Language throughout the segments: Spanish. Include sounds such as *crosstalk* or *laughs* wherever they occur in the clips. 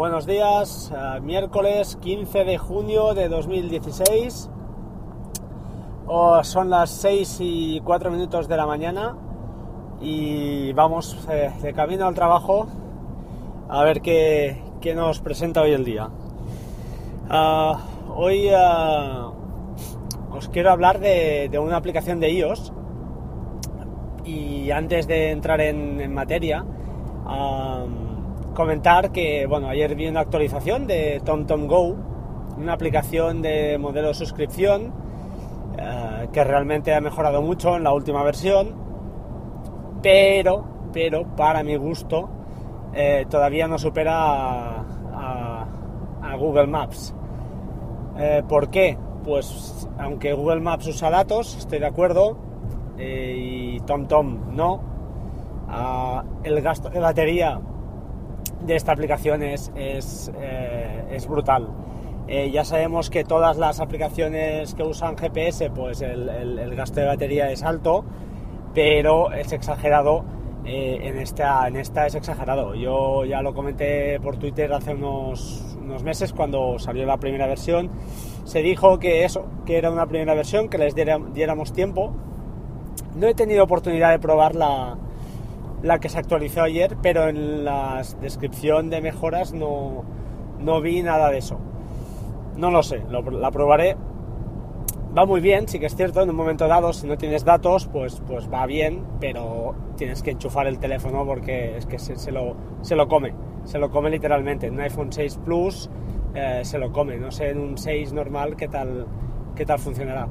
Buenos días, eh, miércoles 15 de junio de 2016. Oh, son las 6 y 4 minutos de la mañana y vamos eh, de camino al trabajo a ver qué, qué nos presenta hoy el día. Ah, hoy ah, os quiero hablar de, de, una aplicación de iOS y antes de entrar en, en materia, ah, comentar que bueno, ayer vi una actualización de TomTom Go, una aplicación de modelo de suscripción eh, que realmente ha mejorado mucho en la última versión, pero, pero para mi gusto eh, todavía no supera a, Google Maps. Eh, ¿Por qué? Pues aunque Google Maps usa datos, estoy de acuerdo, y TomTom no, ah, el gasto de batería de esta aplicación es, es, eh, es brutal. Eh, ya sabemos que todas las aplicaciones que usan GPS, pues el, el, el gasto de batería es alto, pero es exagerado. Eh, en, esta, en esta es exagerado. Yo ya lo comenté por Twitter hace unos, unos meses cuando salió la primera versión. Se dijo que eso, que era una primera versión, que les diéramos tiempo. No he tenido oportunidad de probar la, la que se actualizó ayer, pero en la descripción de mejoras no, no vi nada de eso. No lo sé, la probaré. Va muy bien, sí que es cierto, en un momento dado, si no tienes datos, pues, pues va bien, pero tienes que enchufar el teléfono porque es que se, se lo, se lo come, se lo come literalmente. En un iPhone 6 Plus eh, se lo come, no sé en un 6 normal qué tal, qué tal funcionará.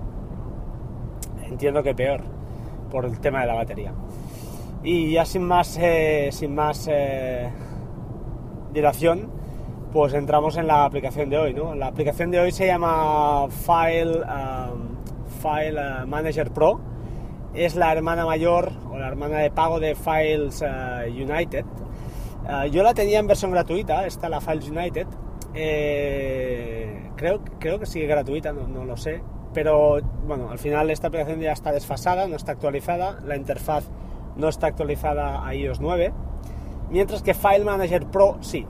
Entiendo que peor, por el tema de la batería. Y ya sin más, eh, sin más eh, dilación, pues entramos en la aplicación de hoy. ¿no? La aplicación de hoy se llama File, um, File uh, Manager Pro. Es la hermana mayor o la hermana de pago de Files uh, United. Uh, yo la tenía en versión gratuita, esta la Files United. Eh, creo, creo que sigue gratuita, no, no lo sé. Pero bueno, al final esta aplicación ya está desfasada, no está actualizada. La interfaz no está actualizada a iOS 9, mientras que File Manager Pro sí.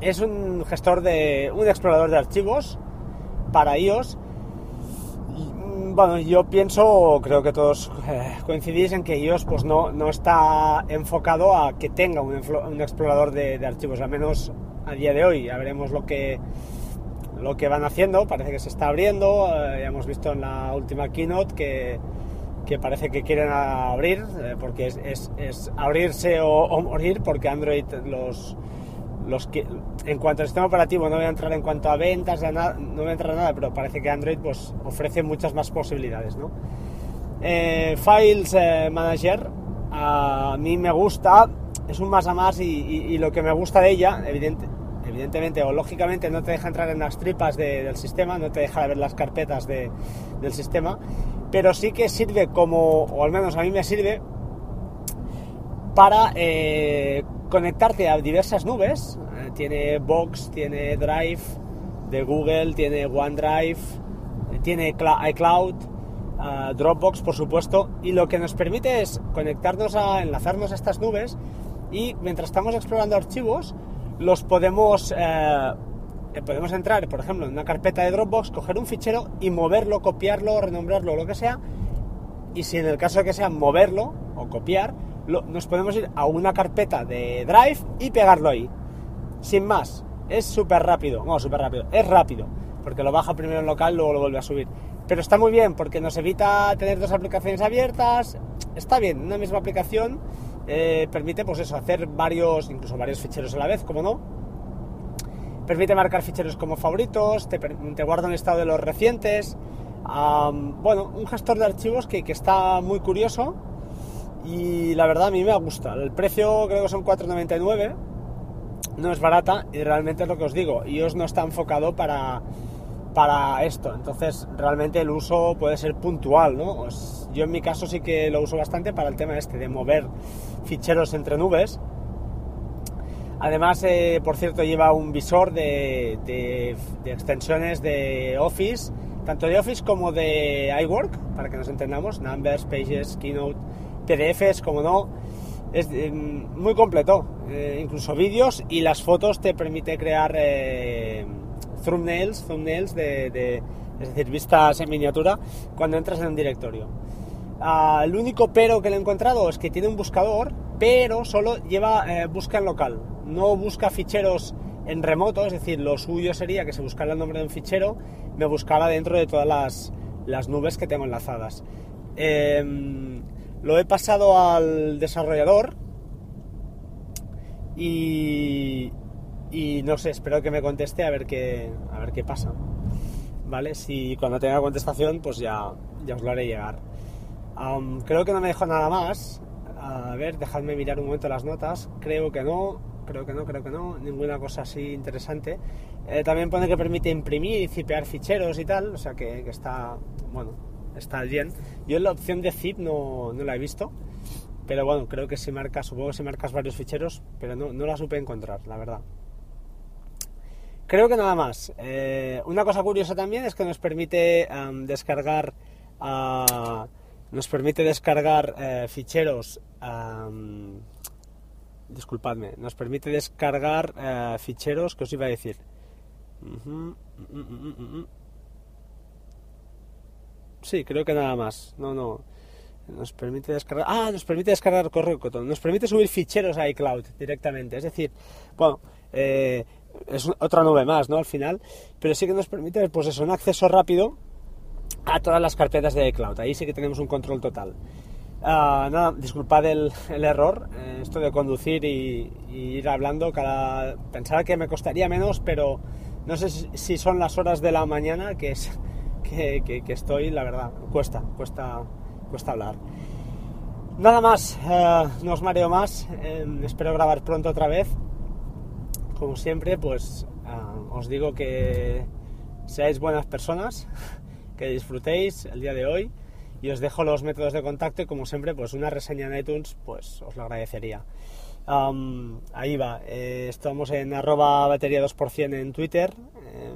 Es un gestor de un explorador de archivos para iOS. Y, bueno, yo pienso, creo que todos eh, coincidís en que iOS pues no, no está enfocado a que tenga un, explorador de, de, archivos, al menos a día de hoy. Ya veremos lo que lo que van haciendo, parece que se está abriendo, eh, ya hemos visto en la última keynote que que parece que quieren abrir, eh, porque es, abrirse o, morir, porque Android los, los que, en cuanto al sistema operativo no voy a entrar en cuanto a ventas, no voy a entrar a nada, pero parece que Android pues, ofrece muchas más posibilidades. ¿no? Eh, Files eh, Manager a mí me gusta, es un más a más y, lo que me gusta de ella, evidente, evidentemente o lógicamente no te deja entrar en las tripas de, del sistema, no te deja ver las carpetas de, del sistema, pero sí que sirve como, o al menos a mí me sirve, para eh, conectarte a diversas nubes. Eh, tiene Box, tiene Drive de Google, tiene OneDrive, eh, tiene iCloud, uh, Dropbox, por supuesto, y lo que nos permite es conectarnos a, enlazarnos a estas nubes y mientras estamos explorando archivos, los podemos podemos entrar, por ejemplo, en una carpeta de Dropbox, coger un fichero y moverlo, copiarlo, renombrarlo, lo que sea. Y si en el caso de que sea moverlo o copiar, nos podemos ir a una carpeta de Drive y pegarlo ahí. Sin más. Es súper rápido. No, súper rápido. Es rápido. Porque lo baja primero en local, luego lo vuelve a subir. Pero está muy bien porque nos evita tener dos aplicaciones abiertas. Está bien, una misma aplicación eh, permite, pues eso, hacer varios, incluso varios ficheros a la vez, como no permite marcar ficheros como favoritos, te, te guarda un estado de los recientes. Um, bueno, un gestor de archivos que, que, está muy curioso y la verdad a mí me gusta. El precio creo que son 4,99, no es barata y realmente es lo que os digo, iOS no está enfocado para, para esto, entonces realmente el uso puede ser puntual, ¿no? Pues yo en mi caso sí que lo uso bastante para el tema este de mover ficheros entre nubes Además, eh, por cierto, lleva un visor de, extensiones de Office, tanto de Office como de iWork, para que nos entendamos, Numbers, Pages, Keynote, PDFs, como no. es eh, muy completo, eh, incluso vídeos y las fotos te permite crear thumbnails, thumbnails de, es decir, vistas en miniatura cuando entras en un directorio. Ah, el único pero que le he encontrado es que tiene un buscador, pero solo lleva busca en local, no busca ficheros en remoto, es decir, lo suyo sería que se buscara el nombre de un fichero, me buscara dentro de todas las, las nubes que tengo enlazadas. Em, lo he pasado al desarrollador y, y no sé, espero que me conteste a ver qué, a ver qué pasa. ¿Vale? Si cuando tenga contestación, pues ya, ya os lo haré llegar. creo que no me dejo nada más. A ver, dejadme mirar un momento las notas. Creo que no, creo que no, creo que no. Ninguna cosa así interesante. Eh, también pone que permite imprimir y cipear ficheros y tal. O sea que, que está, bueno, está bien. Yo la opción de zip no, no, la he visto, pero bueno, creo que si marcas, supongo que si marcas varios ficheros, pero no, no la supe encontrar, la verdad. Creo que nada más. Eh, una cosa curiosa también es que nos permite descargar uh, nos permite descargar eh, ficheros disculpadme nos permite descargar eh, ficheros que os iba a decir Sí, creo que nada más. No, no. Nos permite descargar. Ah, nos permite descargar correo Nos permite subir ficheros a iCloud directamente. Es decir, bueno, eh, es otra nube más, ¿no? Al final. Pero sí que nos permite, pues eso, un acceso rápido a todas las carpetas de iCloud. Ahí sí que tenemos un control total. Ah, nada, disculpad el, error, eh, esto de conducir y, ir hablando. Cada, pensaba que me costaría menos, pero no sé si son las horas de la mañana, que es *laughs* que, estoy, la verdad, cuesta, cuesta, cuesta hablar. Nada más, eh, no os mareo más, em, espero grabar pronto otra vez. Como siempre, pues eh, os digo que seáis buenas personas, *laughs* que disfrutéis el día de hoy y os dejo los métodos de contacto y como siempre, pues una reseña en iTunes, pues os lo agradecería ahí va, eh, estamos en arroba batería 2% en Twitter,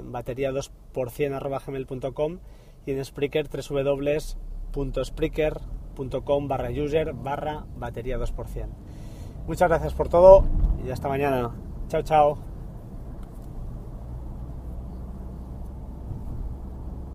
batería 2% arroba gmail.com y en Spreaker www.spreaker.com barra user barra batería 2%. Muchas gracias por todo y hasta mañana. Chao, chao.